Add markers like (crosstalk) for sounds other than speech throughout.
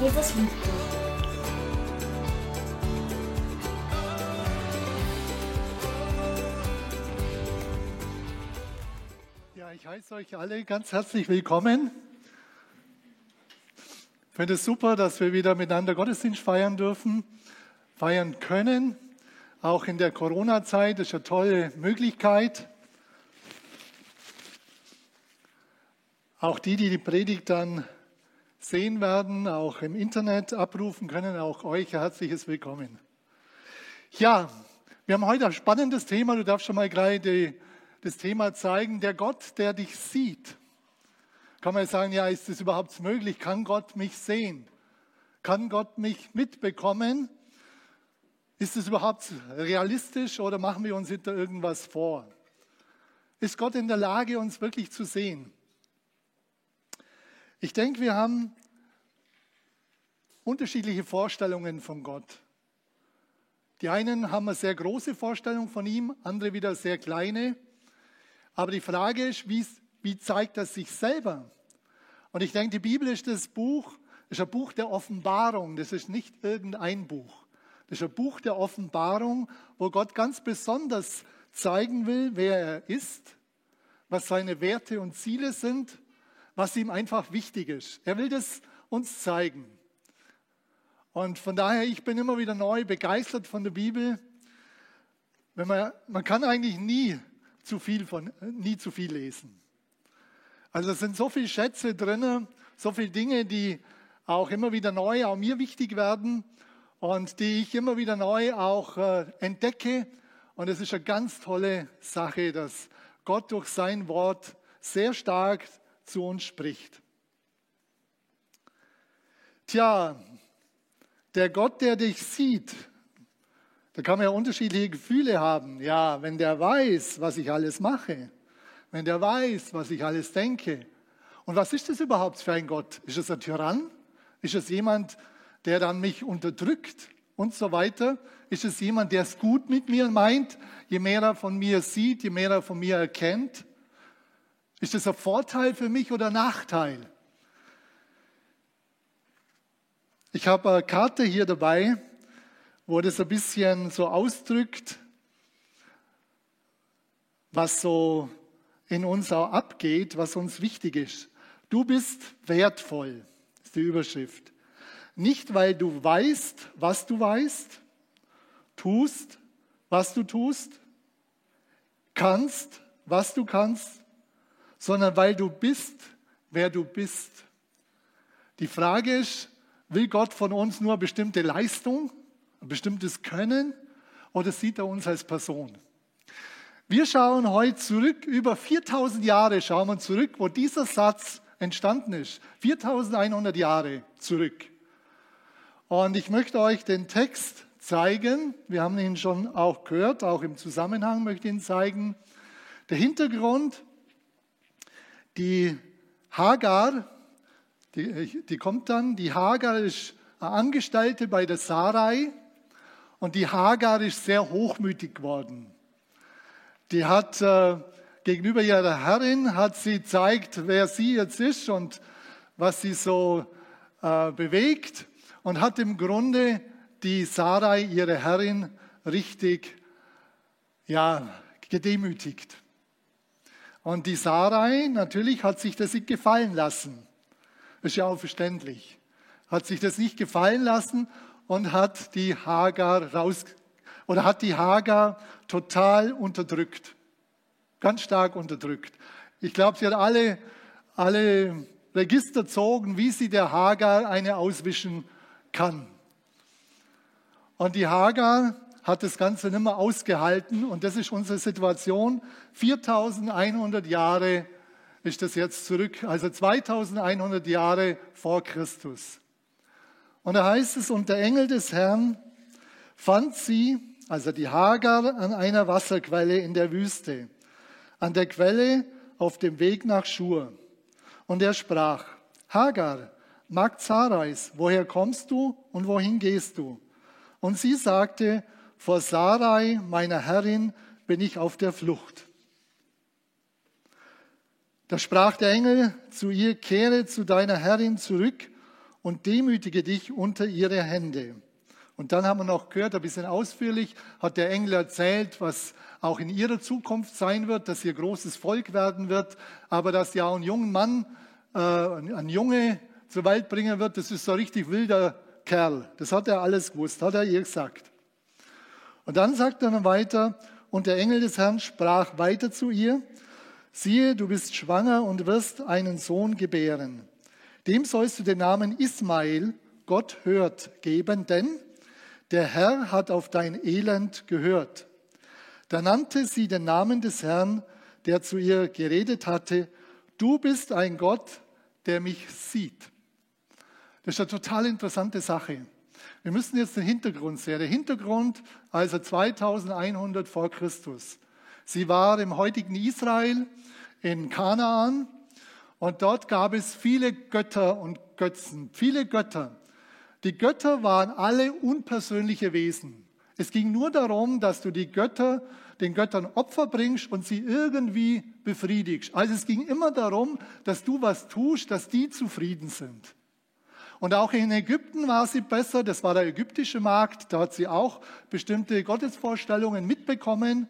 Jesus liebt dich. Ja, ich heiße euch alle ganz herzlich willkommen. Ich finde es super, dass wir wieder miteinander Gottesdienst feiern dürfen, feiern können. Auch in der Corona-Zeit ist eine tolle Möglichkeit. Auch die, die die Predigt dann sehen werden, auch im Internet abrufen können, auch euch herzliches Willkommen. Ja, wir haben heute ein spannendes Thema. Du darfst schon mal gleich die, das Thema zeigen. Der Gott, der dich sieht. Kann man sagen, ja, ist es überhaupt möglich? Kann Gott mich sehen? Kann Gott mich mitbekommen? Ist es überhaupt realistisch oder machen wir uns hinter irgendwas vor? Ist Gott in der Lage, uns wirklich zu sehen? Ich denke, wir haben unterschiedliche Vorstellungen von Gott. Die einen haben eine sehr große Vorstellung von ihm, andere wieder sehr kleine. Aber die Frage ist, wie, wie zeigt er sich selber? Und ich denke, die Bibel ist das Buch, ist ein Buch der Offenbarung. Das ist nicht irgendein Buch. Das ist ein Buch der Offenbarung, wo Gott ganz besonders zeigen will, wer er ist, was seine Werte und Ziele sind was ihm einfach wichtig ist. Er will das uns zeigen. Und von daher, ich bin immer wieder neu begeistert von der Bibel. Wenn man, man kann eigentlich nie zu viel von, nie zu viel lesen. Also es sind so viele Schätze drin, so viele Dinge, die auch immer wieder neu auch mir wichtig werden und die ich immer wieder neu auch äh, entdecke. Und es ist eine ganz tolle Sache, dass Gott durch sein Wort sehr stark zu uns spricht. Tja, der Gott, der dich sieht, da kann man ja unterschiedliche Gefühle haben. Ja, wenn der weiß, was ich alles mache, wenn der weiß, was ich alles denke. Und was ist das überhaupt für ein Gott? Ist es ein Tyrann? Ist es jemand, der dann mich unterdrückt und so weiter? Ist es jemand, der es gut mit mir meint? Je mehr er von mir sieht, je mehr er von mir erkennt. Ist das ein Vorteil für mich oder ein Nachteil? Ich habe eine Karte hier dabei, wo das ein bisschen so ausdrückt, was so in uns auch abgeht, was uns wichtig ist. Du bist wertvoll, ist die Überschrift. Nicht, weil du weißt, was du weißt, tust, was du tust, kannst, was du kannst, sondern weil du bist, wer du bist. Die Frage ist, will Gott von uns nur eine bestimmte Leistung, ein bestimmtes Können oder sieht er uns als Person? Wir schauen heute zurück, über 4000 Jahre schauen wir zurück, wo dieser Satz entstanden ist. 4100 Jahre zurück. Und ich möchte euch den Text zeigen. Wir haben ihn schon auch gehört, auch im Zusammenhang möchte ich ihn zeigen. Der Hintergrund die Hagar, die, die kommt dann, die Hagar ist eine Angestellte bei der Sarai und die Hagar ist sehr hochmütig geworden. Die hat äh, gegenüber ihrer Herrin hat sie zeigt, wer sie jetzt ist und was sie so äh, bewegt und hat im Grunde die Sarai, ihre Herrin, richtig ja, gedemütigt. Und die Sarai natürlich hat sich das nicht gefallen lassen. Ist ja auch verständlich. Hat sich das nicht gefallen lassen und hat die Hagar raus, oder hat die Hagar total unterdrückt. Ganz stark unterdrückt. Ich glaube, sie hat alle, alle Register zogen, wie sie der Hagar eine auswischen kann. Und die Hagar hat das Ganze nicht mehr ausgehalten und das ist unsere Situation. 4100 Jahre ist das jetzt zurück, also 2100 Jahre vor Christus. Und da heißt es, und der Engel des Herrn fand sie, also die Hagar, an einer Wasserquelle in der Wüste, an der Quelle auf dem Weg nach Schur. Und er sprach, Hagar, Magd Sarais, woher kommst du und wohin gehst du? Und sie sagte, vor Sarai, meiner Herrin, bin ich auf der Flucht. Da sprach der Engel zu ihr, kehre zu deiner Herrin zurück und demütige dich unter ihre Hände. Und dann haben wir noch gehört, ein bisschen ausführlich, hat der Engel erzählt, was auch in ihrer Zukunft sein wird, dass ihr großes Volk werden wird, aber dass ja ein junger Mann, äh, ein Junge zur Welt bringen wird, das ist so ein richtig wilder Kerl. Das hat er alles gewusst, hat er ihr gesagt. Und dann sagt er noch weiter, und der Engel des Herrn sprach weiter zu ihr, siehe, du bist schwanger und wirst einen Sohn gebären. Dem sollst du den Namen Ismael, Gott hört, geben, denn der Herr hat auf dein Elend gehört. Da nannte sie den Namen des Herrn, der zu ihr geredet hatte, du bist ein Gott, der mich sieht. Das ist eine total interessante Sache. Wir müssen jetzt den Hintergrund sehen. Der Hintergrund, also 2100 vor Christus. Sie war im heutigen Israel, in Kanaan, und dort gab es viele Götter und Götzen, viele Götter. Die Götter waren alle unpersönliche Wesen. Es ging nur darum, dass du die Götter, den Göttern Opfer bringst und sie irgendwie befriedigst. Also es ging immer darum, dass du was tust, dass die zufrieden sind. Und auch in Ägypten war sie besser, das war der ägyptische Markt, da hat sie auch bestimmte Gottesvorstellungen mitbekommen.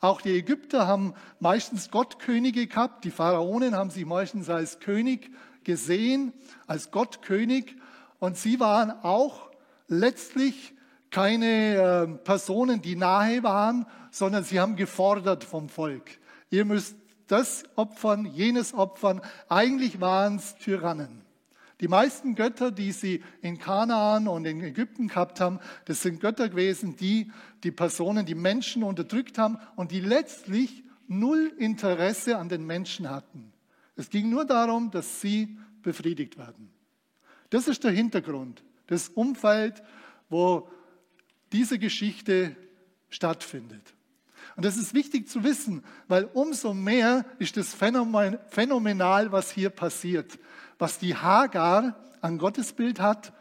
Auch die Ägypter haben meistens Gottkönige gehabt, die Pharaonen haben sich meistens als König gesehen, als Gottkönig. Und sie waren auch letztlich keine äh, Personen, die nahe waren, sondern sie haben gefordert vom Volk. Ihr müsst das opfern, jenes opfern. Eigentlich waren es Tyrannen. Die meisten Götter, die sie in Kanaan und in Ägypten gehabt haben, das sind Götter gewesen, die die Personen, die Menschen unterdrückt haben und die letztlich null Interesse an den Menschen hatten. Es ging nur darum, dass sie befriedigt werden. Das ist der Hintergrund, das Umfeld, wo diese Geschichte stattfindet. Und das ist wichtig zu wissen, weil umso mehr ist das phänomenal, was hier passiert, was die Hagar an Gottesbild hat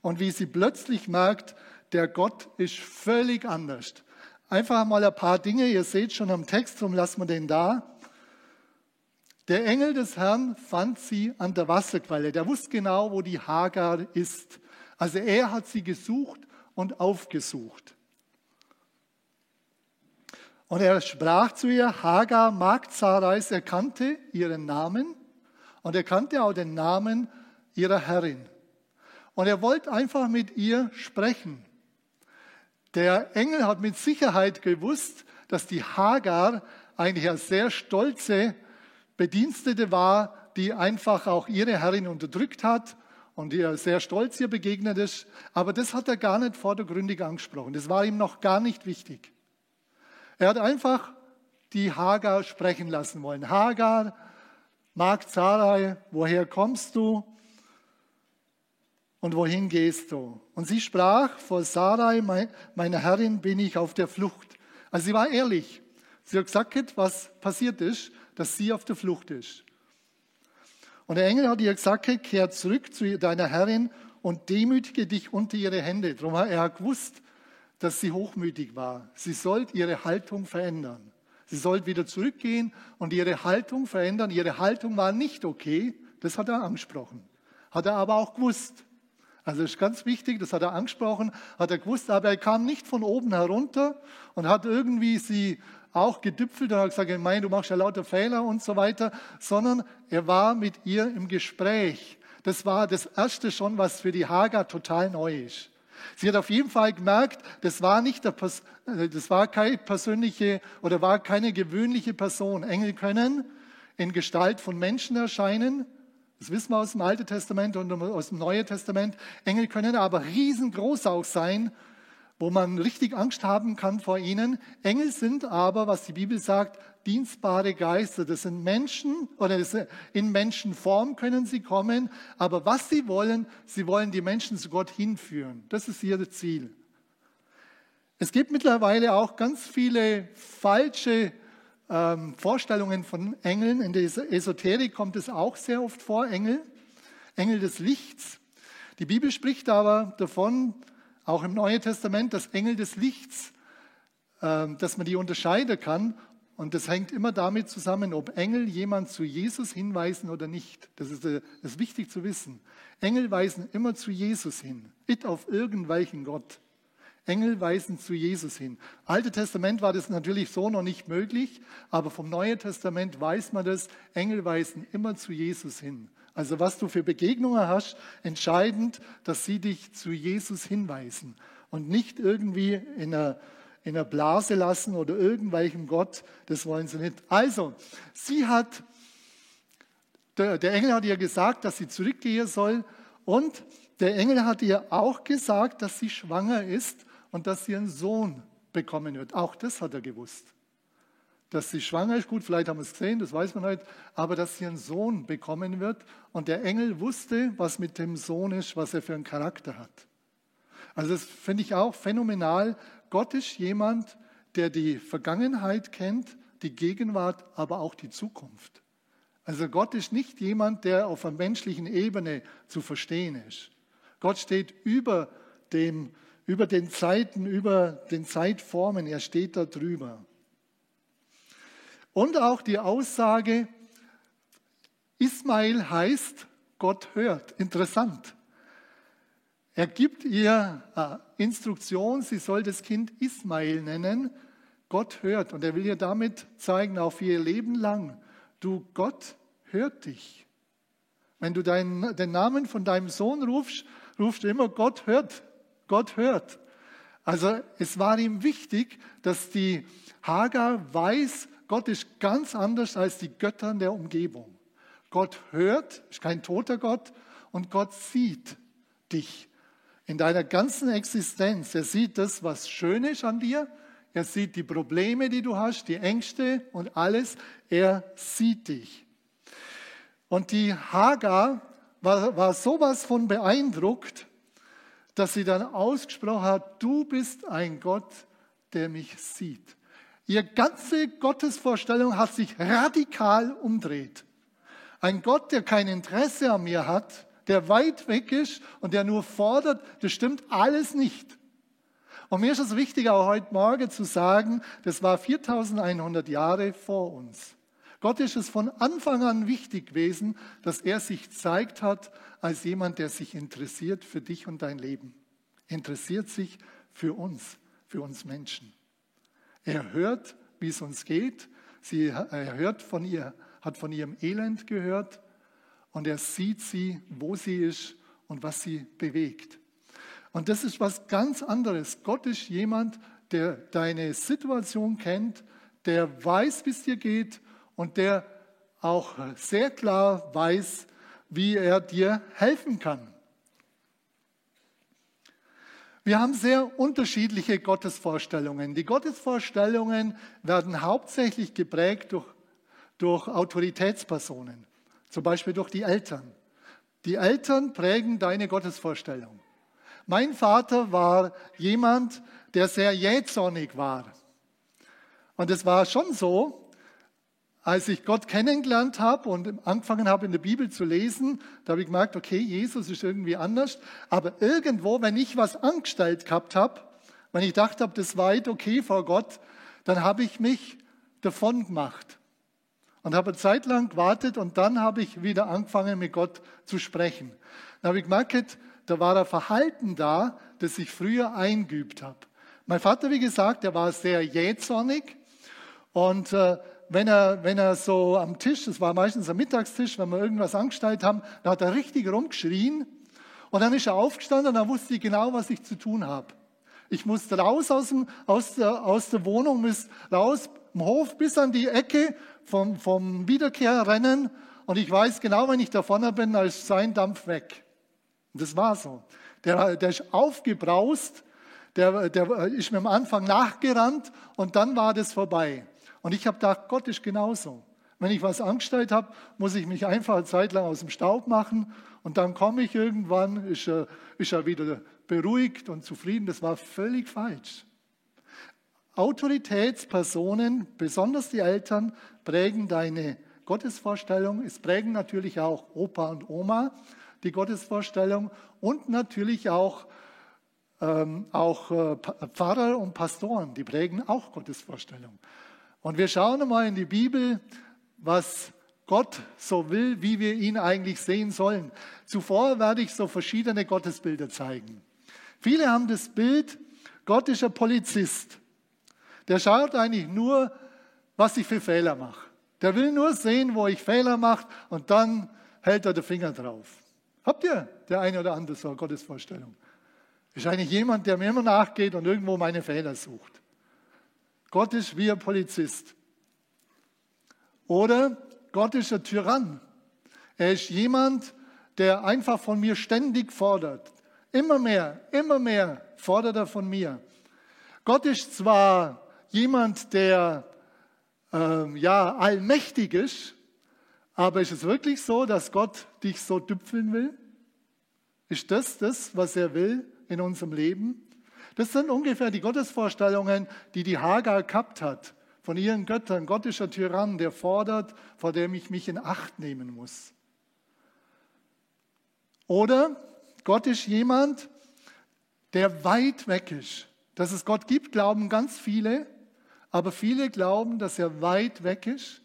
und wie sie plötzlich merkt, der Gott ist völlig anders. Einfach mal ein paar Dinge, ihr seht schon am Text, darum lassen wir den da. Der Engel des Herrn fand sie an der Wasserquelle. Der wusste genau, wo die Hagar ist. Also er hat sie gesucht und aufgesucht. Und er sprach zu ihr, Hagar, Magd Sarais, er kannte ihren Namen und er kannte auch den Namen ihrer Herrin. Und er wollte einfach mit ihr sprechen. Der Engel hat mit Sicherheit gewusst, dass die Hagar eigentlich eine sehr stolze Bedienstete war, die einfach auch ihre Herrin unterdrückt hat und ihr sehr stolz ihr begegnet ist. Aber das hat er gar nicht vordergründig angesprochen. Das war ihm noch gar nicht wichtig. Er hat einfach die Hagar sprechen lassen wollen. Hagar, Magd Sarai, woher kommst du und wohin gehst du? Und sie sprach, vor Sarai, meiner Herrin, bin ich auf der Flucht. Also sie war ehrlich. Sie hat gesagt, was passiert ist dass sie auf der Flucht ist. Und der Engel hat ihr gesagt, kehr zurück zu deiner Herrin und demütige dich unter ihre Hände. Darum hat er gewusst, dass sie hochmütig war. Sie sollte ihre Haltung verändern. Sie sollte wieder zurückgehen und ihre Haltung verändern. Ihre Haltung war nicht okay. Das hat er angesprochen. Hat er aber auch gewusst. Also das ist ganz wichtig, das hat er angesprochen, hat er gewusst, aber er kam nicht von oben herunter und hat irgendwie sie auch gedüpfelt und hat gesagt, ich meine, du machst ja lauter Fehler und so weiter, sondern er war mit ihr im Gespräch. Das war das Erste schon, was für die Hagar total neu ist. Sie hat auf jeden Fall gemerkt, das war nicht der, äh, das war keine persönliche oder war keine gewöhnliche Person. Engel können in Gestalt von Menschen erscheinen. Das wissen wir aus dem Alten Testament und aus dem Neuen Testament. Engel können aber riesengroß auch sein wo man richtig Angst haben kann vor ihnen. Engel sind aber, was die Bibel sagt, dienstbare Geister. Das sind Menschen oder in Menschenform können sie kommen. Aber was sie wollen, sie wollen die Menschen zu Gott hinführen. Das ist ihr Ziel. Es gibt mittlerweile auch ganz viele falsche ähm, Vorstellungen von Engeln. In der Esoterik kommt es auch sehr oft vor, Engel, Engel des Lichts. Die Bibel spricht aber davon, auch im Neuen Testament, dass Engel des Lichts, ähm, dass man die unterscheiden kann. Und das hängt immer damit zusammen, ob Engel jemand zu Jesus hinweisen oder nicht. Das ist, äh, das ist wichtig zu wissen. Engel weisen immer zu Jesus hin, nicht auf irgendwelchen Gott. Engel weisen zu Jesus hin. Alte Testament war das natürlich so noch nicht möglich, aber vom Neuen Testament weiß man das. Engel weisen immer zu Jesus hin. Also was du für Begegnungen hast, entscheidend, dass sie dich zu Jesus hinweisen und nicht irgendwie in einer, in einer Blase lassen oder irgendwelchem Gott. Das wollen sie nicht. Also, sie hat, der, der Engel hat ihr gesagt, dass sie zurückgehen soll und der Engel hat ihr auch gesagt, dass sie schwanger ist und dass sie einen Sohn bekommen wird. Auch das hat er gewusst. Dass sie schwanger ist, gut, vielleicht haben wir es gesehen, das weiß man heute, aber dass sie einen Sohn bekommen wird. Und der Engel wusste, was mit dem Sohn ist, was er für einen Charakter hat. Also das finde ich auch phänomenal. Gott ist jemand, der die Vergangenheit kennt, die Gegenwart, aber auch die Zukunft. Also Gott ist nicht jemand, der auf einer menschlichen Ebene zu verstehen ist. Gott steht über dem über den Zeiten, über den Zeitformen. Er steht da drüber. Und auch die Aussage, Ismail heißt, Gott hört. Interessant. Er gibt ihr äh, Instruktion, sie soll das Kind Ismail nennen. Gott hört. Und er will ihr damit zeigen, auch für ihr Leben lang, du, Gott hört dich. Wenn du deinen, den Namen von deinem Sohn rufst, rufst du immer, Gott hört Gott hört. Also es war ihm wichtig, dass die Hagar weiß, Gott ist ganz anders als die Götter der Umgebung. Gott hört, ist kein toter Gott, und Gott sieht dich in deiner ganzen Existenz. Er sieht das, was schön ist an dir. Er sieht die Probleme, die du hast, die Ängste und alles. Er sieht dich. Und die Hagar war, war sowas von beeindruckt, dass sie dann ausgesprochen hat, du bist ein Gott, der mich sieht. Ihre ganze Gottesvorstellung hat sich radikal umdreht. Ein Gott, der kein Interesse an mir hat, der weit weg ist und der nur fordert, das stimmt alles nicht. Und mir ist es wichtig, auch heute Morgen zu sagen, das war 4100 Jahre vor uns. Gott ist es von Anfang an wichtig gewesen, dass er sich zeigt hat als jemand, der sich interessiert für dich und dein Leben. Interessiert sich für uns, für uns Menschen. Er hört, wie es uns geht. Sie, er hört von ihr, hat von ihrem Elend gehört und er sieht sie, wo sie ist und was sie bewegt. Und das ist was ganz anderes. Gott ist jemand, der deine Situation kennt, der weiß, wie es dir geht und der auch sehr klar weiß, wie er dir helfen kann. Wir haben sehr unterschiedliche Gottesvorstellungen. Die Gottesvorstellungen werden hauptsächlich geprägt durch, durch Autoritätspersonen, zum Beispiel durch die Eltern. Die Eltern prägen deine Gottesvorstellung. Mein Vater war jemand, der sehr jähzornig war. Und es war schon so, als ich Gott kennengelernt habe und angefangen habe, in der Bibel zu lesen, da habe ich gemerkt, okay, Jesus ist irgendwie anders. Aber irgendwo, wenn ich was angestellt gehabt habe, wenn ich dachte habe, das war okay vor Gott, dann habe ich mich davon gemacht und habe eine Zeit lang gewartet und dann habe ich wieder angefangen, mit Gott zu sprechen. Dann habe ich gemerkt, da war ein Verhalten da, das ich früher eingeübt habe. Mein Vater, wie gesagt, der war sehr jähzornig und äh, wenn er, wenn er so am Tisch, das war meistens am Mittagstisch, wenn wir irgendwas angestellt haben, da hat er richtig rumgeschrien. Und dann ist er aufgestanden und dann wusste ich genau, was ich zu tun habe. Ich musste raus aus, dem, aus, der, aus der Wohnung, musste raus im Hof bis an die Ecke vom, vom Wiederkehr rennen. Und ich weiß genau, wenn ich da vorne bin, da ist sein Dampf weg. Und das war so. Der, der ist aufgebraust, der, der ist mir am Anfang nachgerannt und dann war das vorbei. Und ich habe gedacht, Gott ist genauso. Wenn ich was angestellt habe, muss ich mich einfach eine Zeit lang aus dem Staub machen und dann komme ich irgendwann, ist er, ist er wieder beruhigt und zufrieden. Das war völlig falsch. Autoritätspersonen, besonders die Eltern, prägen deine Gottesvorstellung. Es prägen natürlich auch Opa und Oma die Gottesvorstellung und natürlich auch, ähm, auch äh, Pfarrer und Pastoren, die prägen auch Gottesvorstellung. Und wir schauen mal in die Bibel, was Gott so will, wie wir ihn eigentlich sehen sollen. Zuvor werde ich so verschiedene Gottesbilder zeigen. Viele haben das Bild, Gott ist ein Polizist. Der schaut eigentlich nur, was ich für Fehler mache. Der will nur sehen, wo ich Fehler mache und dann hält er den Finger drauf. Habt ihr der eine oder andere so eine Gottesvorstellung? Ist eigentlich jemand, der mir immer nachgeht und irgendwo meine Fehler sucht. Gott ist wie ein Polizist. Oder Gott ist ein Tyrann. Er ist jemand, der einfach von mir ständig fordert. Immer mehr, immer mehr fordert er von mir. Gott ist zwar jemand, der ähm, ja allmächtig ist, aber ist es wirklich so, dass Gott dich so düpfeln will? Ist das das, was er will in unserem Leben? Das sind ungefähr die Gottesvorstellungen, die die Hagar gehabt hat von ihren Göttern. Gott ist ein Tyrann, der fordert, vor dem ich mich in Acht nehmen muss. Oder Gott ist jemand, der weit weg ist. Dass es Gott gibt, glauben ganz viele, aber viele glauben, dass er weit weg ist.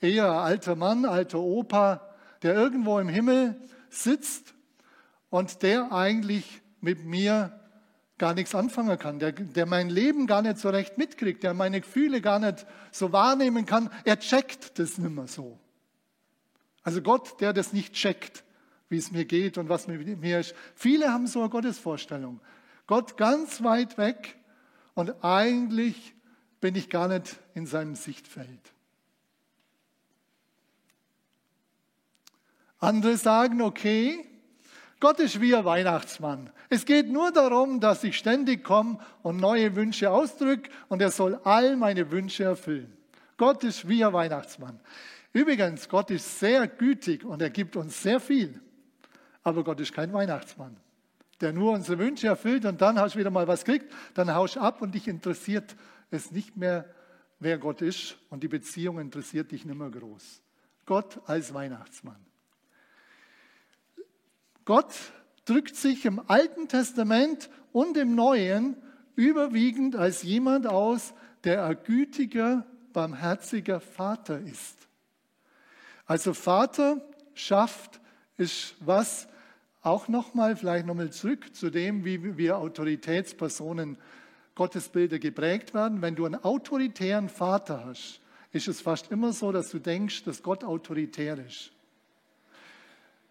Eher alter Mann, alter Opa, der irgendwo im Himmel sitzt und der eigentlich mit mir gar nichts anfangen kann, der, der mein Leben gar nicht so recht mitkriegt, der meine Gefühle gar nicht so wahrnehmen kann, er checkt das nicht mehr so. Also Gott, der das nicht checkt, wie es mir geht und was mit mir ist. Viele haben so eine Gottesvorstellung. Gott ganz weit weg und eigentlich bin ich gar nicht in seinem Sichtfeld. Andere sagen, okay, Gott ist wie ein Weihnachtsmann. Es geht nur darum, dass ich ständig komme und neue Wünsche ausdrücke und er soll all meine Wünsche erfüllen. Gott ist wie ein Weihnachtsmann. Übrigens, Gott ist sehr gütig und er gibt uns sehr viel. Aber Gott ist kein Weihnachtsmann, der nur unsere Wünsche erfüllt und dann hast du wieder mal was gekriegt, dann haust du ab und dich interessiert es nicht mehr, wer Gott ist und die Beziehung interessiert dich nicht mehr groß. Gott als Weihnachtsmann. Gott drückt sich im Alten Testament und im Neuen überwiegend als jemand aus, der ein gütiger, barmherziger Vater ist. Also Vaterschaft ist was, auch nochmal, vielleicht nochmal zurück zu dem, wie wir Autoritätspersonen Gottesbilder geprägt werden. Wenn du einen autoritären Vater hast, ist es fast immer so, dass du denkst, dass Gott autoritär ist.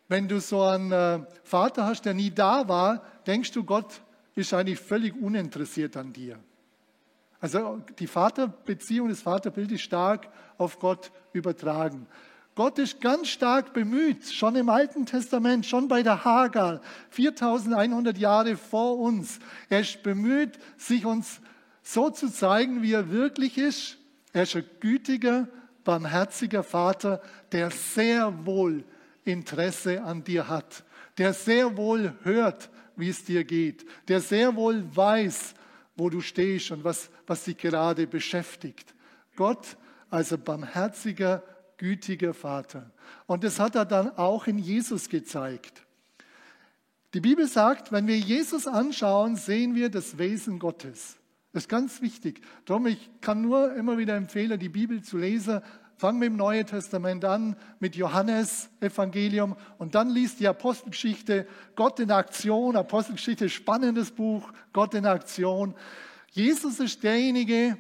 Wenn du so einen äh, Vater hast, der nie da war, denkst du, Gott ist eigentlich völlig uninteressiert an dir. Also die Vaterbeziehung, das Vaterbild ist stark auf Gott übertragen. Gott ist ganz stark bemüht, schon im Alten Testament, schon bei der Hagar, 4100 Jahre vor uns. Er ist bemüht, sich uns so zu zeigen, wie er wirklich ist. Er ist ein gütiger, barmherziger Vater, der sehr wohl Interesse an dir hat, der sehr wohl hört, wie es dir geht, der sehr wohl weiß, wo du stehst und was, was dich gerade beschäftigt. Gott als ein barmherziger, gütiger Vater. Und das hat er dann auch in Jesus gezeigt. Die Bibel sagt, wenn wir Jesus anschauen, sehen wir das Wesen Gottes. Das ist ganz wichtig. Darum, ich kann nur immer wieder empfehlen, die Bibel zu lesen, Fang mit dem Neuen Testament an, mit Johannes Evangelium und dann liest die Apostelgeschichte Gott in Aktion. Apostelgeschichte, spannendes Buch, Gott in Aktion. Jesus ist derjenige,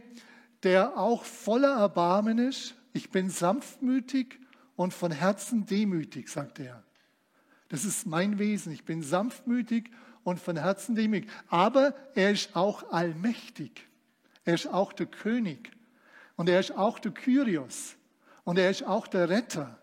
der auch voller Erbarmen ist. Ich bin sanftmütig und von Herzen demütig, sagt er. Das ist mein Wesen. Ich bin sanftmütig und von Herzen demütig. Aber er ist auch allmächtig. Er ist auch der König. Und er ist auch der Kyrios. Und er ist auch der Retter.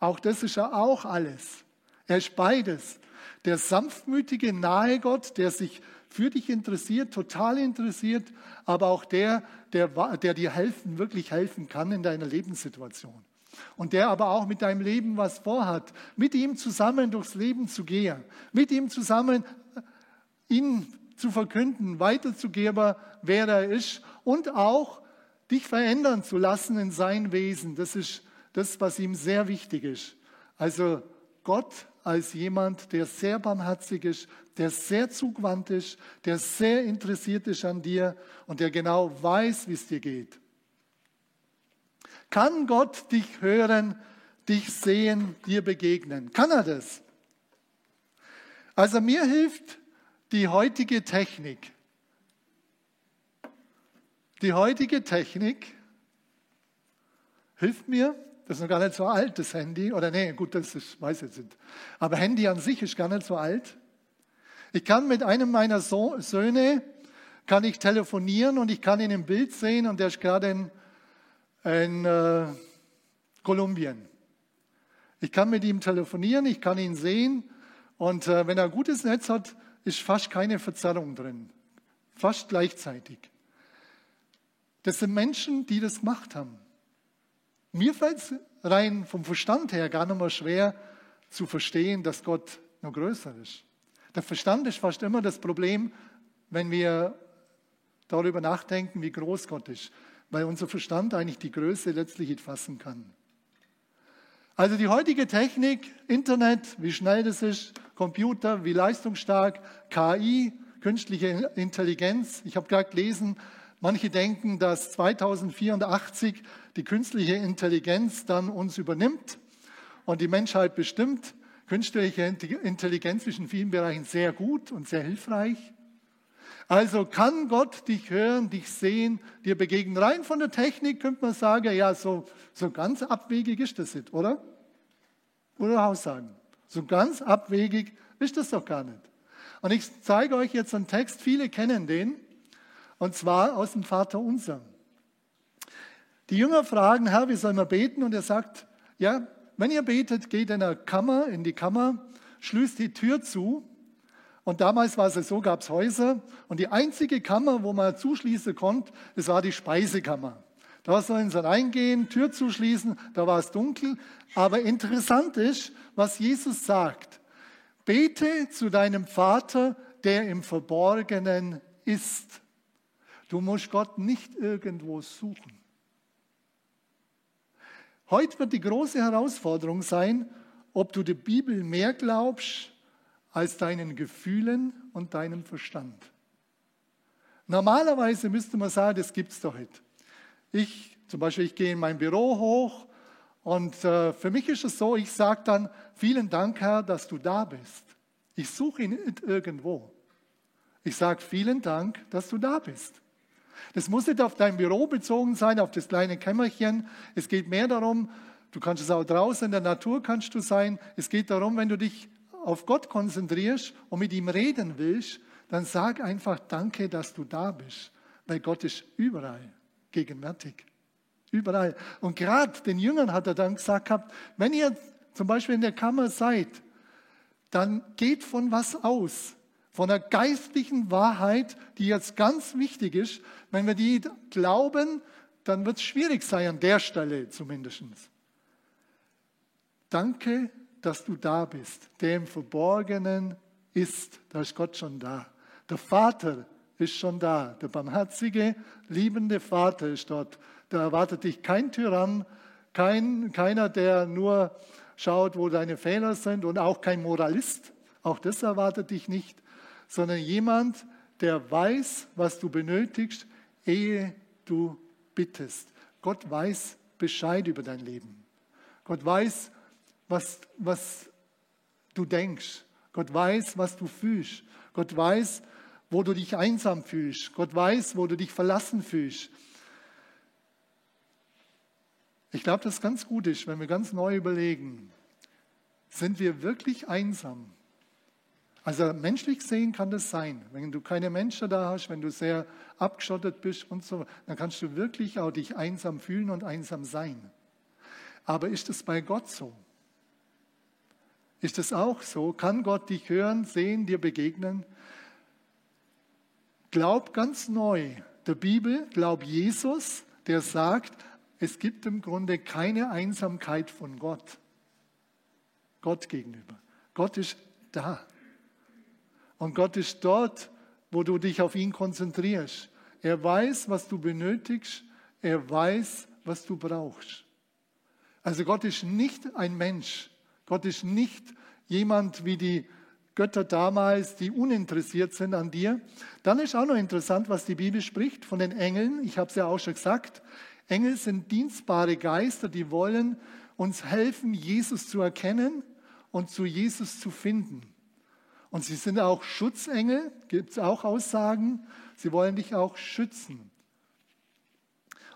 Auch das ist er auch alles. Er ist beides. Der sanftmütige, nahe Gott, der sich für dich interessiert, total interessiert, aber auch der, der, der dir helfen, wirklich helfen kann in deiner Lebenssituation. Und der aber auch mit deinem Leben was vorhat, mit ihm zusammen durchs Leben zu gehen, mit ihm zusammen ihn zu verkünden, weiterzugeben, wer er ist und auch dich verändern zu lassen in sein Wesen. Das ist das, was ihm sehr wichtig ist. Also Gott als jemand, der sehr barmherzig ist, der sehr zugewandt ist, der sehr interessiert ist an dir und der genau weiß, wie es dir geht. Kann Gott dich hören, dich sehen, dir begegnen? Kann er das? Also mir hilft die heutige Technik. Die heutige Technik hilft mir, das ist noch gar nicht so alt, das Handy, oder nee, gut, das ist, weiß jetzt nicht. Aber Handy an sich ist gar nicht so alt. Ich kann mit einem meiner so Söhne, kann ich telefonieren und ich kann ihn im Bild sehen und der ist gerade in, in äh, Kolumbien. Ich kann mit ihm telefonieren, ich kann ihn sehen und äh, wenn er ein gutes Netz hat, ist fast keine Verzerrung drin. Fast gleichzeitig. Das sind Menschen, die das gemacht haben. Mir fällt es rein vom Verstand her gar nicht mehr schwer zu verstehen, dass Gott noch größer ist. Der Verstand ist fast immer das Problem, wenn wir darüber nachdenken, wie groß Gott ist, weil unser Verstand eigentlich die Größe letztlich nicht fassen kann. Also die heutige Technik, Internet, wie schnell das ist, Computer, wie leistungsstark, KI, künstliche Intelligenz. Ich habe gerade gelesen, manche denken, dass 2084 die künstliche Intelligenz dann uns übernimmt und die Menschheit bestimmt. Künstliche Intelligenz ist in vielen Bereichen sehr gut und sehr hilfreich. Also kann Gott dich hören, dich sehen, dir begegnen. Rein von der Technik könnte man sagen, ja, so, so ganz abwegig ist das nicht, oder? Oder Haussagen. So ganz abwegig ist das doch gar nicht. Und ich zeige euch jetzt einen Text, viele kennen den, und zwar aus dem Vater Unser. Die Jünger fragen, Herr, wie sollen wir beten? Und er sagt, ja, wenn ihr betet, geht in der Kammer, in die Kammer, schließt die Tür zu. Und damals war es so, gab es Häuser. Und die einzige Kammer, wo man zuschließen konnte, das war die Speisekammer. Da sollen sie reingehen, Tür zuschließen, da war es dunkel. Aber interessant ist, was Jesus sagt. Bete zu deinem Vater, der im Verborgenen ist. Du musst Gott nicht irgendwo suchen. Heute wird die große Herausforderung sein, ob du der Bibel mehr glaubst als deinen Gefühlen und deinem Verstand. Normalerweise müsste man sagen, das gibt es doch nicht. Ich zum Beispiel, ich gehe in mein Büro hoch und äh, für mich ist es so, ich sage dann, vielen Dank, Herr, dass du da bist. Ich suche ihn irgendwo. Ich sage, vielen Dank, dass du da bist. Das muss nicht auf dein Büro bezogen sein, auf das kleine Kämmerchen. Es geht mehr darum, du kannst es auch draußen in der Natur kannst du sein. Es geht darum, wenn du dich auf Gott konzentrierst und mit ihm reden willst, dann sag einfach Danke, dass du da bist, weil Gott ist überall gegenwärtig. Überall. Und gerade den Jüngern hat er dann gesagt gehabt, wenn ihr zum Beispiel in der Kammer seid, dann geht von was aus, von der geistlichen Wahrheit, die jetzt ganz wichtig ist. Wenn wir die glauben, dann wird es schwierig sein, an der Stelle zumindest. Danke, dass du da bist. Der im Verborgenen ist, da ist Gott schon da. Der Vater ist schon da. Der barmherzige, liebende Vater ist dort. Da erwartet dich kein Tyrann, kein, keiner, der nur schaut, wo deine Fehler sind und auch kein Moralist. Auch das erwartet dich nicht, sondern jemand, der weiß, was du benötigst, ehe du bittest. Gott weiß Bescheid über dein Leben. Gott weiß, was, was du denkst. Gott weiß, was du fühlst. Gott weiß, wo du dich einsam fühlst. Gott weiß, wo du dich verlassen fühlst. Ich glaube, dass es ganz gut ist, wenn wir ganz neu überlegen, sind wir wirklich einsam? Also menschlich gesehen kann das sein. Wenn du keine Menschen da hast, wenn du sehr abgeschottet bist und so, dann kannst du wirklich auch dich einsam fühlen und einsam sein. Aber ist es bei Gott so? Ist es auch so? Kann Gott dich hören, sehen, dir begegnen? Glaub ganz neu der Bibel, glaub Jesus, der sagt, es gibt im Grunde keine Einsamkeit von Gott. Gott gegenüber. Gott ist da. Und Gott ist dort, wo du dich auf ihn konzentrierst. Er weiß, was du benötigst. Er weiß, was du brauchst. Also Gott ist nicht ein Mensch. Gott ist nicht jemand wie die Götter damals, die uninteressiert sind an dir. Dann ist auch noch interessant, was die Bibel spricht von den Engeln. Ich habe es ja auch schon gesagt. Engel sind dienstbare Geister, die wollen uns helfen, Jesus zu erkennen und zu Jesus zu finden. Und sie sind auch Schutzengel, gibt es auch Aussagen. Sie wollen dich auch schützen.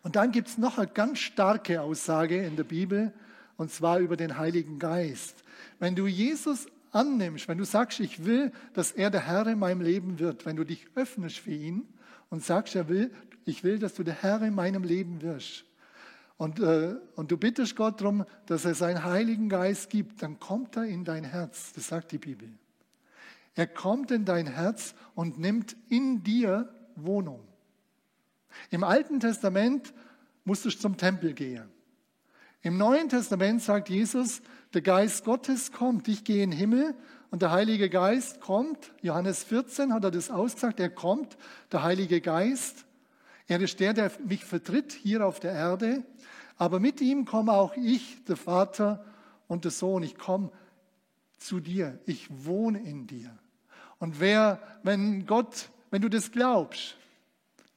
Und dann gibt es noch eine ganz starke Aussage in der Bibel, und zwar über den Heiligen Geist. Wenn du Jesus annimmst, wenn du sagst, ich will, dass er der Herr in meinem Leben wird, wenn du dich öffnest für ihn und sagst, er will, ich will, dass du der Herr in meinem Leben wirst, und, äh, und du bittest Gott darum, dass er seinen Heiligen Geist gibt, dann kommt er in dein Herz. Das sagt die Bibel. Er kommt in dein Herz und nimmt in dir Wohnung. Im Alten Testament musst du zum Tempel gehen. Im Neuen Testament sagt Jesus, der Geist Gottes kommt. Ich gehe in den Himmel und der Heilige Geist kommt. Johannes 14 hat er das ausgesagt. Er kommt, der Heilige Geist. Er ist der, der mich vertritt hier auf der Erde. Aber mit ihm komme auch ich, der Vater und der Sohn. Ich komme zu dir. Ich wohne in dir. Und wer, wenn Gott, wenn du das glaubst,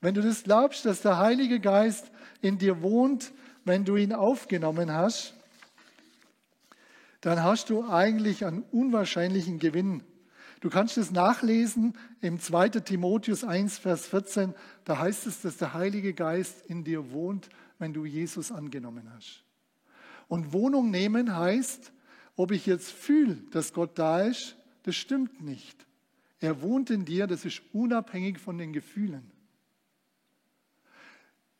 wenn du das glaubst, dass der Heilige Geist in dir wohnt, wenn du ihn aufgenommen hast, dann hast du eigentlich einen unwahrscheinlichen Gewinn. Du kannst es nachlesen im 2. Timotheus 1, Vers 14. Da heißt es, dass der Heilige Geist in dir wohnt, wenn du Jesus angenommen hast. Und Wohnung nehmen heißt, ob ich jetzt fühle, dass Gott da ist, das stimmt nicht. Er wohnt in dir, das ist unabhängig von den Gefühlen.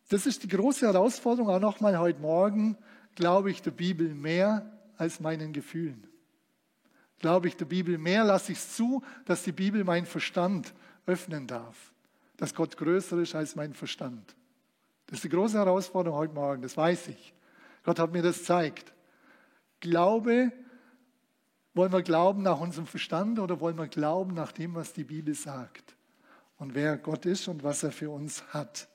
Das ist die große Herausforderung, auch nochmal heute Morgen, glaube ich der Bibel mehr als meinen Gefühlen. Glaube ich der Bibel mehr, lasse ich es zu, dass die Bibel meinen Verstand öffnen darf. Dass Gott größer ist als mein Verstand. Das ist die große Herausforderung heute Morgen, das weiß ich. Gott hat mir das gezeigt. Glaube, wollen wir glauben nach unserem Verstand oder wollen wir glauben nach dem, was die Bibel sagt? Und wer Gott ist und was er für uns hat.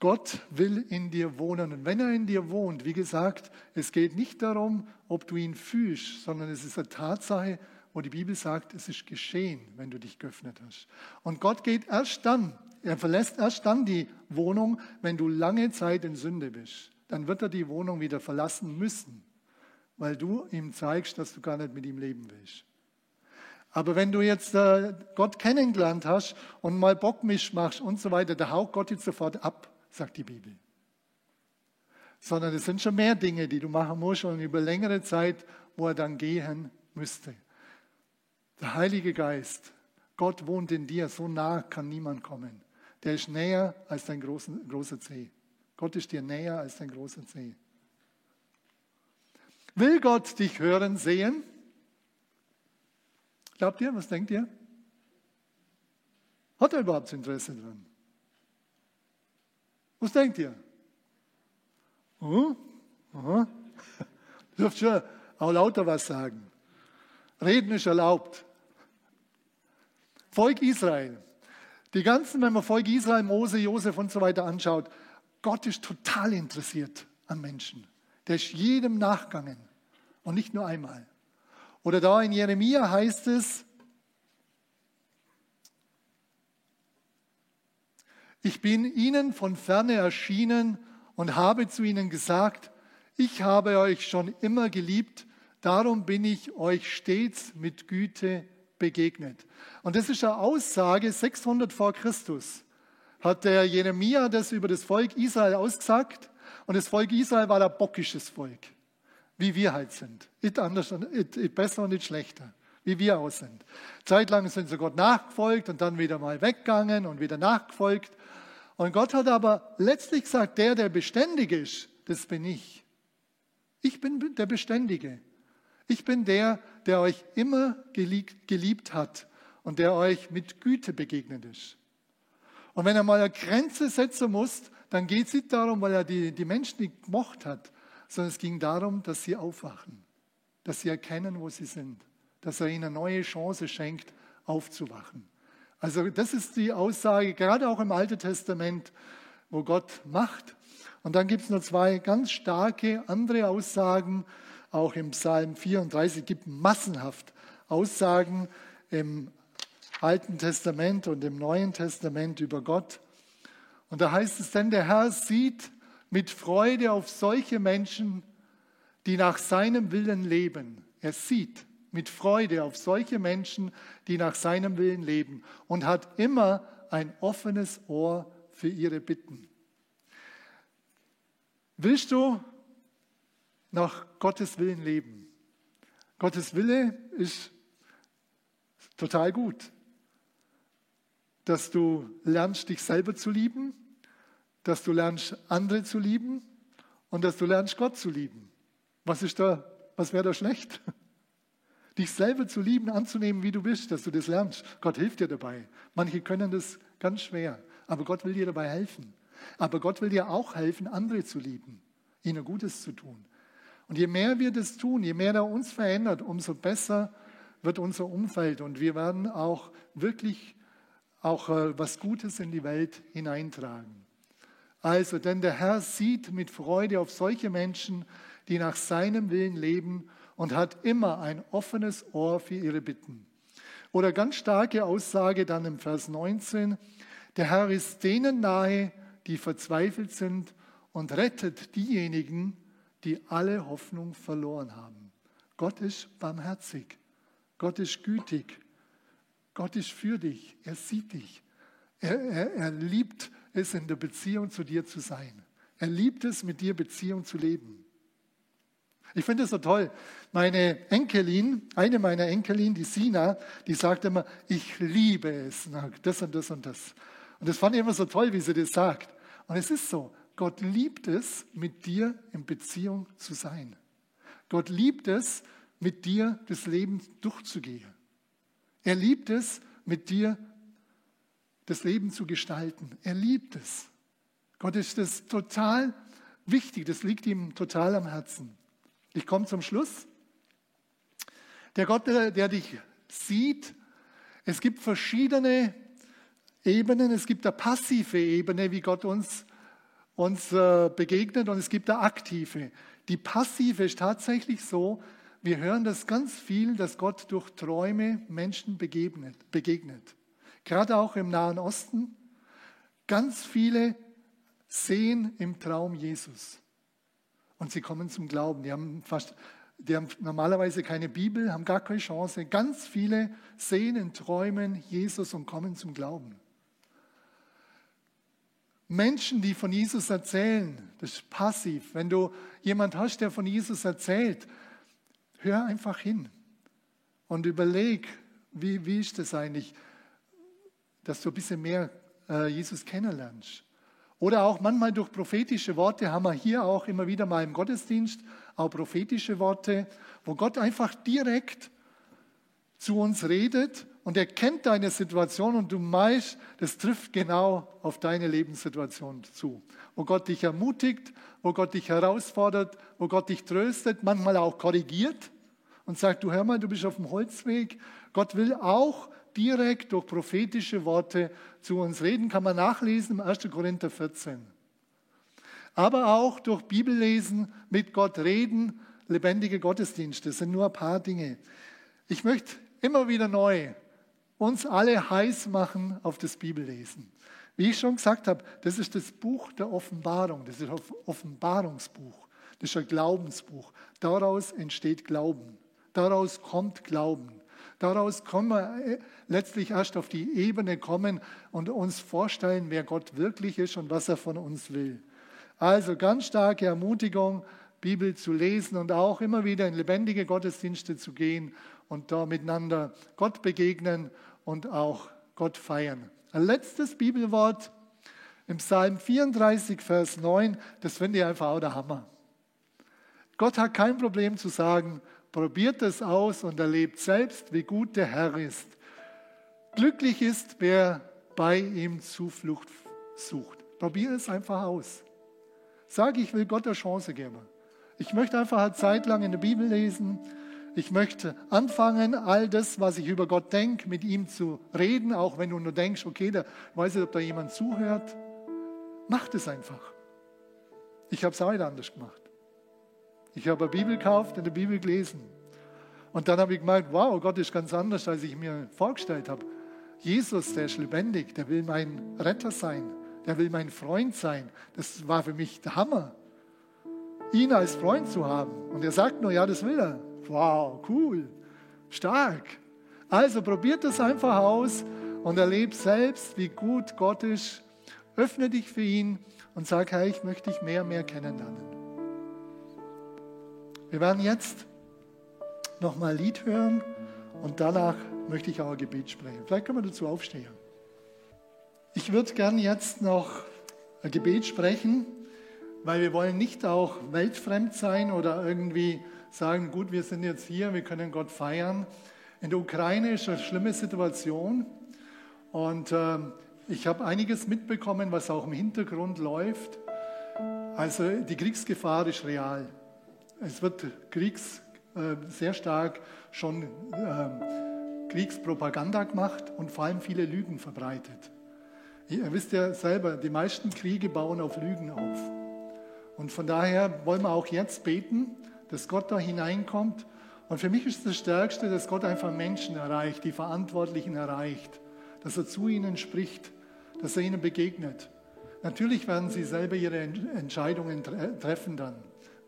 Gott will in dir wohnen. Und wenn er in dir wohnt, wie gesagt, es geht nicht darum, ob du ihn fühlst, sondern es ist eine Tatsache, wo die Bibel sagt, es ist geschehen, wenn du dich geöffnet hast. Und Gott geht erst dann, er verlässt erst dann die Wohnung, wenn du lange Zeit in Sünde bist. Dann wird er die Wohnung wieder verlassen müssen, weil du ihm zeigst, dass du gar nicht mit ihm leben willst. Aber wenn du jetzt äh, Gott kennengelernt hast und mal Bockmisch machst und so weiter, da haut Gott jetzt sofort ab, sagt die Bibel. Sondern es sind schon mehr Dinge, die du machen musst und über längere Zeit, wo er dann gehen müsste. Der Heilige Geist, Gott wohnt in dir, so nah kann niemand kommen. Der ist näher als dein großer, Zeh. Gott ist dir näher als dein großer Zeh. Will Gott dich hören, sehen? Glaubt ihr, was denkt ihr? Hat er überhaupt Interesse dran? Was denkt ihr? Uh, (laughs) uh. Dürft schon auch lauter was sagen. Reden ist erlaubt. Volk Israel. Die ganzen, wenn man Volk Israel, Mose, Josef und so weiter anschaut, Gott ist total interessiert an Menschen. Der ist jedem nachgegangen und nicht nur einmal. Oder da in Jeremia heißt es, ich bin ihnen von ferne erschienen und habe zu ihnen gesagt, ich habe euch schon immer geliebt, darum bin ich euch stets mit Güte begegnet. Und das ist eine Aussage 600 vor Christus. Hat der Jeremia das über das Volk Israel ausgesagt. Und das Volk Israel war ein bockisches Volk, wie wir halt sind. Nicht anders, nicht besser und nicht schlechter, wie wir aus sind. Zeitlang sind sie Gott nachgefolgt und dann wieder mal weggegangen und wieder nachgefolgt. Und Gott hat aber letztlich gesagt, der, der beständig ist, das bin ich. Ich bin der Beständige. Ich bin der, der euch immer geliebt hat und der euch mit Güte begegnet ist. Und wenn er mal eine Grenze setzen muss, dann geht es nicht darum, weil er die, die Menschen nicht gemocht hat, sondern es ging darum, dass sie aufwachen, dass sie erkennen, wo sie sind, dass er ihnen eine neue Chance schenkt, aufzuwachen. Also das ist die Aussage, gerade auch im Alten Testament, wo Gott macht. Und dann gibt es noch zwei ganz starke andere Aussagen, auch im Psalm 34 gibt massenhaft Aussagen im Alten Testament und im Neuen Testament über Gott. Und da heißt es denn, der Herr sieht mit Freude auf solche Menschen, die nach seinem Willen leben. Er sieht mit Freude auf solche Menschen, die nach seinem Willen leben und hat immer ein offenes Ohr für ihre Bitten. Willst du nach Gottes Willen leben? Gottes Wille ist total gut, dass du lernst, dich selber zu lieben, dass du lernst, andere zu lieben und dass du lernst, Gott zu lieben. Was was wäre da schlecht? (laughs) Dich selber zu lieben, anzunehmen, wie du bist, dass du das lernst. Gott hilft dir dabei. Manche können das ganz schwer, aber Gott will dir dabei helfen. Aber Gott will dir auch helfen, andere zu lieben, ihnen Gutes zu tun. Und je mehr wir das tun, je mehr er uns verändert, umso besser wird unser Umfeld und wir werden auch wirklich auch äh, was Gutes in die Welt hineintragen. Also, denn der Herr sieht mit Freude auf solche Menschen, die nach seinem Willen leben und hat immer ein offenes Ohr für ihre Bitten. Oder ganz starke Aussage dann im Vers 19, der Herr ist denen nahe, die verzweifelt sind und rettet diejenigen, die alle Hoffnung verloren haben. Gott ist barmherzig, Gott ist gütig, Gott ist für dich, er sieht dich, er, er, er liebt es, in der Beziehung zu dir zu sein. Er liebt es, mit dir Beziehung zu leben. Ich finde es so toll. Meine Enkelin, eine meiner Enkelin, die Sina, die sagt immer, ich liebe es, das und das und das. Und das fand ich immer so toll, wie sie das sagt. Und es ist so, Gott liebt es, mit dir in Beziehung zu sein. Gott liebt es, mit dir das Leben durchzugehen. Er liebt es, mit dir das Leben zu gestalten. Er liebt es. Gott ist das total wichtig, das liegt ihm total am Herzen. Ich komme zum Schluss. Der Gott, der dich sieht, es gibt verschiedene Ebenen. Es gibt eine passive Ebene, wie Gott uns, uns äh, begegnet, und es gibt eine aktive. Die passive ist tatsächlich so, wir hören das ganz viel, dass Gott durch Träume Menschen begegnet. begegnet. Gerade auch im Nahen Osten. Ganz viele sehen im Traum Jesus und sie kommen zum Glauben. Die haben, fast, die haben normalerweise keine Bibel, haben gar keine Chance. Ganz viele sehen in Träumen Jesus und kommen zum Glauben. Menschen, die von Jesus erzählen, das ist passiv. Wenn du jemand hast, der von Jesus erzählt, hör einfach hin und überleg, wie, wie ist das eigentlich, dass du ein bisschen mehr äh, Jesus kennenlernst. Oder auch manchmal durch prophetische Worte haben wir hier auch immer wieder mal im Gottesdienst auch prophetische Worte, wo Gott einfach direkt zu uns redet und er kennt deine Situation und du meinst, das trifft genau auf deine Lebenssituation zu. Wo Gott dich ermutigt, wo Gott dich herausfordert, wo Gott dich tröstet, manchmal auch korrigiert und sagt, du hör mal, du bist auf dem Holzweg. Gott will auch direkt durch prophetische Worte zu uns reden, kann man nachlesen im 1. Korinther 14. Aber auch durch Bibellesen, mit Gott reden, lebendige Gottesdienste, das sind nur ein paar Dinge. Ich möchte immer wieder neu uns alle heiß machen auf das Bibellesen. Wie ich schon gesagt habe, das ist das Buch der Offenbarung, das ist ein Offenbarungsbuch, das ist ein Glaubensbuch. Daraus entsteht Glauben, daraus kommt Glauben. Daraus können wir äh, letztlich erst auf die Ebene kommen und uns vorstellen, wer Gott wirklich ist und was er von uns will. Also ganz starke Ermutigung, Bibel zu lesen und auch immer wieder in lebendige Gottesdienste zu gehen und da miteinander Gott begegnen und auch Gott feiern. Ein letztes Bibelwort im Psalm 34, Vers 9, das finde ich einfach auch der Hammer. Gott hat kein Problem zu sagen, probiert es aus und erlebt selbst, wie gut der Herr ist. Glücklich ist, wer bei ihm Zuflucht sucht. Probier es einfach aus. Sag, ich will Gott eine Chance geben. Ich möchte einfach eine Zeit lang in der Bibel lesen. Ich möchte anfangen, all das, was ich über Gott denke, mit ihm zu reden, auch wenn du nur denkst, okay, da weiß ich, ob da jemand zuhört. Mach das einfach. Ich habe es auch anders gemacht. Ich habe eine Bibel gekauft, in der Bibel gelesen. Und dann habe ich gemerkt, wow, Gott ist ganz anders, als ich mir vorgestellt habe. Jesus, der ist lebendig, der will mein Retter sein, der will mein Freund sein. Das war für mich der Hammer, ihn als Freund zu haben. Und er sagt nur, ja, das will er. Wow, cool, stark. Also probiert das einfach aus und erlebt selbst, wie gut Gott ist. Öffne dich für ihn und sag, hey, ich möchte dich mehr und mehr kennenlernen. Wir werden jetzt nochmal ein Lied hören und danach möchte ich auch ein Gebet sprechen. Vielleicht können wir dazu aufstehen. Ich würde gern jetzt noch ein Gebet sprechen, weil wir wollen nicht auch weltfremd sein oder irgendwie sagen, gut, wir sind jetzt hier, wir können Gott feiern. In der Ukraine ist eine schlimme Situation und äh, ich habe einiges mitbekommen, was auch im Hintergrund läuft. Also die Kriegsgefahr ist real. Es wird Kriegs, äh, sehr stark schon äh, Kriegspropaganda gemacht und vor allem viele Lügen verbreitet. Ihr wisst ja selber, die meisten Kriege bauen auf Lügen auf. Und von daher wollen wir auch jetzt beten, dass Gott da hineinkommt. Und für mich ist das Stärkste, dass Gott einfach Menschen erreicht, die Verantwortlichen erreicht, dass er zu ihnen spricht, dass er ihnen begegnet. Natürlich werden sie selber ihre Entscheidungen treffen dann,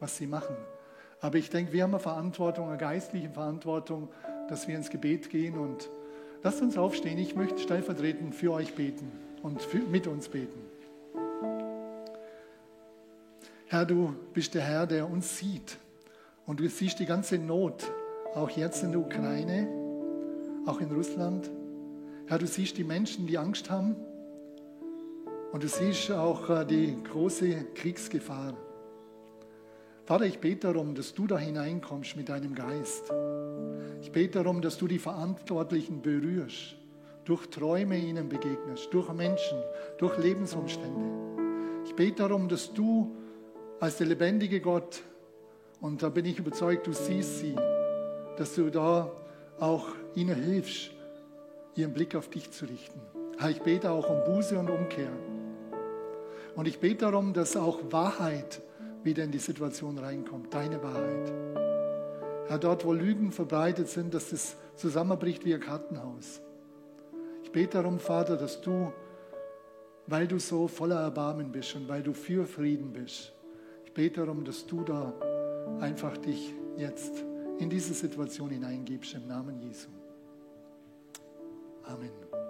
was sie machen. Aber ich denke, wir haben eine Verantwortung, eine geistliche Verantwortung, dass wir ins Gebet gehen und lasst uns aufstehen. Ich möchte stellvertretend für euch beten und für, mit uns beten. Herr, du bist der Herr, der uns sieht. Und du siehst die ganze Not, auch jetzt in der Ukraine, auch in Russland. Herr, du siehst die Menschen, die Angst haben. Und du siehst auch äh, die große Kriegsgefahr. Vater, ich bete darum, dass du da hineinkommst mit deinem Geist. Ich bete darum, dass du die Verantwortlichen berührst, durch Träume ihnen begegnest, durch Menschen, durch Lebensumstände. Ich bete darum, dass du als der lebendige Gott, und da bin ich überzeugt, du siehst sie, dass du da auch ihnen hilfst, ihren Blick auf dich zu richten. Ich bete auch um Buße und Umkehr. Und ich bete darum, dass auch Wahrheit wieder in die Situation reinkommt, deine Wahrheit. Herr, dort, wo Lügen verbreitet sind, dass das zusammenbricht wie ein Kartenhaus. Ich bete darum, Vater, dass du, weil du so voller Erbarmen bist und weil du für Frieden bist, ich bete darum, dass du da einfach dich jetzt in diese Situation hineingibst im Namen Jesu. Amen.